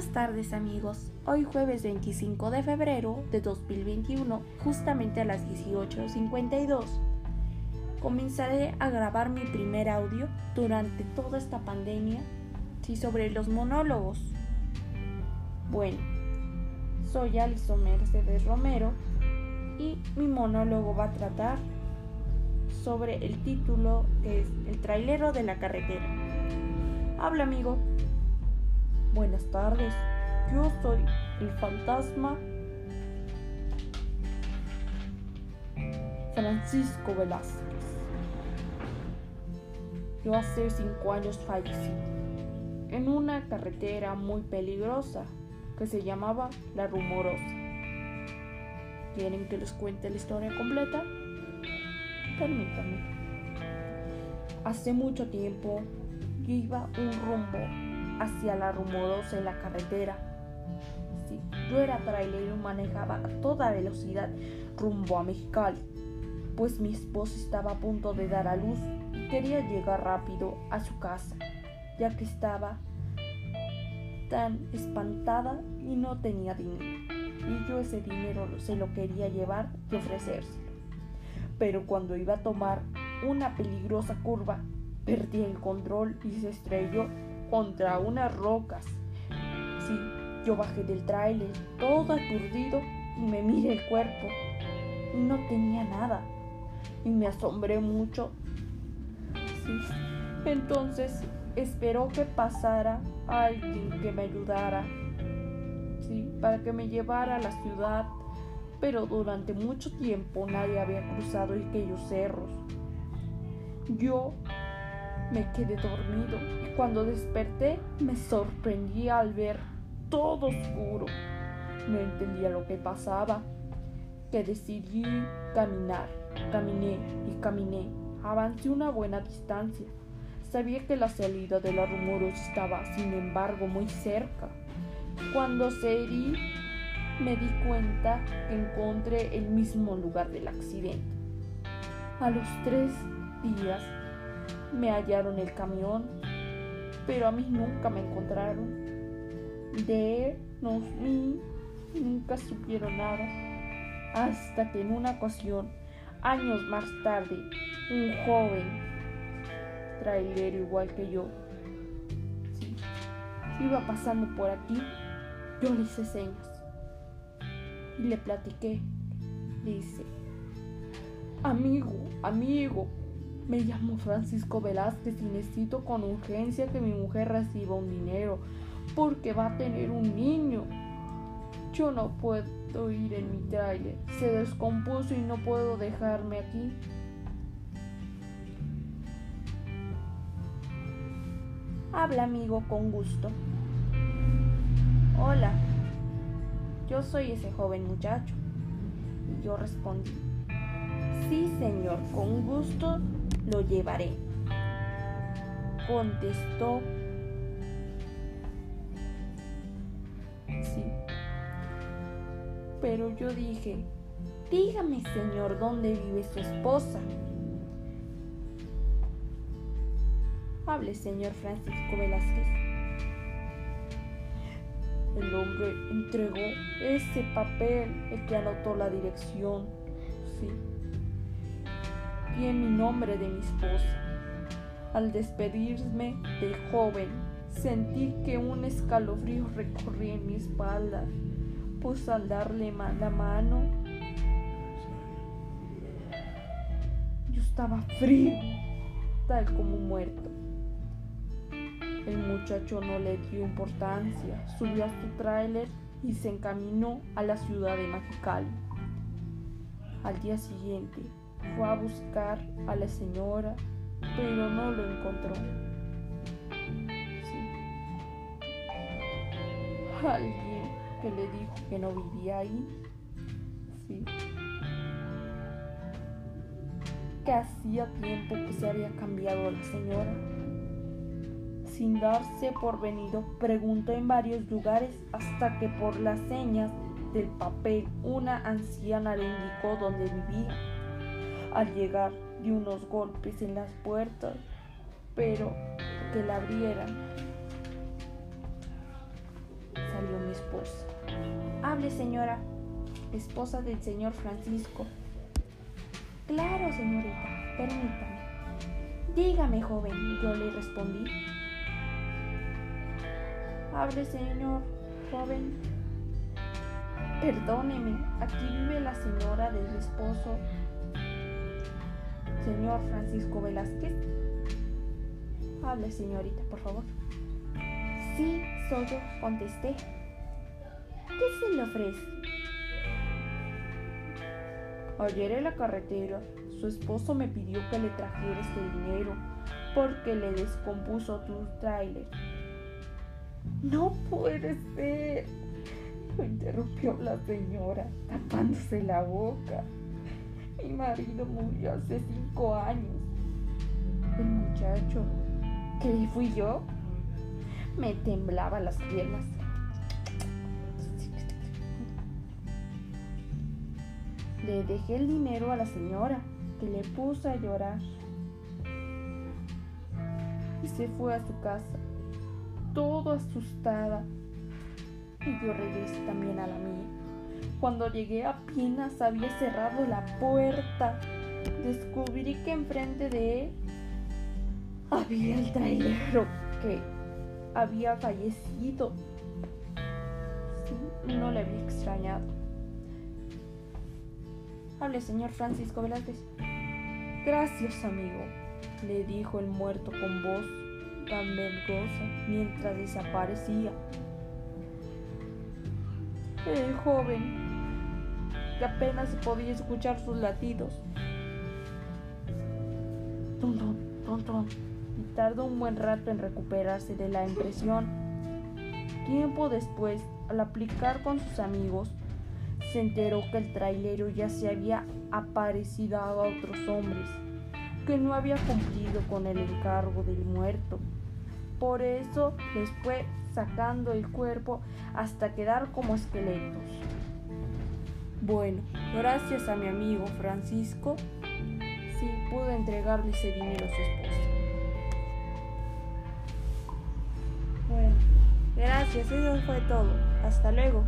Buenas tardes amigos, hoy jueves 25 de febrero de 2021, justamente a las 18.52. Comenzaré a grabar mi primer audio durante toda esta pandemia, sí, sobre los monólogos. Bueno, soy Alison Mercedes Romero y mi monólogo va a tratar sobre el título que es El trailero de la carretera. Habla amigo. Buenas tardes, yo soy el fantasma Francisco Velázquez. Yo hace cinco años fallecí en una carretera muy peligrosa que se llamaba La Rumorosa. ¿Quieren que les cuente la historia completa? Permítanme. Hace mucho tiempo yo iba un rumbo hacia la rumorosa en la carretera. Sí, yo era trailero y manejaba a toda velocidad rumbo a Mexicali, pues mi esposa estaba a punto de dar a luz y quería llegar rápido a su casa, ya que estaba tan espantada y no tenía dinero. Y yo ese dinero se lo quería llevar y ofrecérselo. Pero cuando iba a tomar una peligrosa curva, perdí el control y se estrelló contra unas rocas. Sí, yo bajé del tráiler, todo aturdido, y me miré el cuerpo. No tenía nada. Y me asombré mucho. Sí. Entonces esperó que pasara alguien que me ayudara. Sí, para que me llevara a la ciudad. Pero durante mucho tiempo nadie había cruzado aquellos cerros. Yo me quedé dormido y cuando desperté me sorprendí al ver todo oscuro. No entendía lo que pasaba, que decidí caminar. Caminé y caminé. Avancé una buena distancia. Sabía que la salida de la rumorosa estaba, sin embargo, muy cerca. Cuando seguí, me di cuenta que encontré el mismo lugar del accidente. A los tres días me hallaron el camión, pero a mí nunca me encontraron. De él, no, mí, nunca supieron nada. Hasta que en una ocasión, años más tarde, un joven trailero igual que yo, iba pasando por aquí, yo le hice señas y le platiqué. Le dice, amigo, amigo, me llamo Francisco Velázquez y necesito con urgencia que mi mujer reciba un dinero porque va a tener un niño. Yo no puedo ir en mi trailer. Se descompuso y no puedo dejarme aquí. Habla amigo con gusto. Hola, yo soy ese joven muchacho. Y yo respondí, sí señor, con gusto lo llevaré. Contestó. Sí. Pero yo dije, dígame señor, ¿dónde vive su esposa? Hable, señor Francisco Velázquez. El hombre entregó ese papel el que anotó la dirección. Sí en mi nombre de mi esposa. Al despedirme del joven, sentí que un escalofrío recorría en mi espalda, pues al darle la mano, yo estaba frío, tal como muerto. El muchacho no le dio importancia, subió a su tráiler y se encaminó a la ciudad de Mexicali. Al día siguiente, fue a buscar a la señora, pero no lo encontró. Sí. Alguien que le dijo que no vivía ahí. Sí. Que hacía tiempo que se había cambiado la señora. Sin darse por venido, preguntó en varios lugares hasta que por las señas del papel una anciana le indicó dónde vivía. Al llegar dio unos golpes en las puertas, pero que la abrieran. salió mi esposa. Hable, señora, esposa del señor Francisco. Claro, señorita, permítame. Dígame, joven, yo le respondí. Hable, señor, joven. Perdóneme, aquí vive la señora de su esposo, señor Francisco Velázquez. Hable, señorita, por favor. Sí, soy yo, contesté. ¿Qué se le ofrece? Ayer en la carretera, su esposo me pidió que le trajera este dinero porque le descompuso tu tráiler. No puede ser, lo interrumpió la señora, tapándose la boca. Mi marido murió hace cinco años. El muchacho, que fui yo, me temblaba las piernas. Le dejé el dinero a la señora, que le puso a llorar. Y se fue a su casa, todo asustada. Y yo regresé también a la mía. Cuando llegué apenas había cerrado la puerta. Descubrí que enfrente de él había el trailero que había fallecido. Sí, no le había extrañado. Hable, señor Francisco Velázquez. Gracias, amigo, le dijo el muerto con voz tan vergosa mientras desaparecía. El joven, que apenas se podía escuchar sus latidos. Tum, tum, tum, tum y tardó un buen rato en recuperarse de la impresión. Tiempo después, al aplicar con sus amigos, se enteró que el trailero ya se había aparecido a otros hombres, que no había cumplido con el encargo del muerto. Por eso les fue sacando el cuerpo hasta quedar como esqueletos. Bueno, gracias a mi amigo Francisco, sí pude entregarle ese dinero a su esposa. Bueno, gracias, eso fue todo. Hasta luego.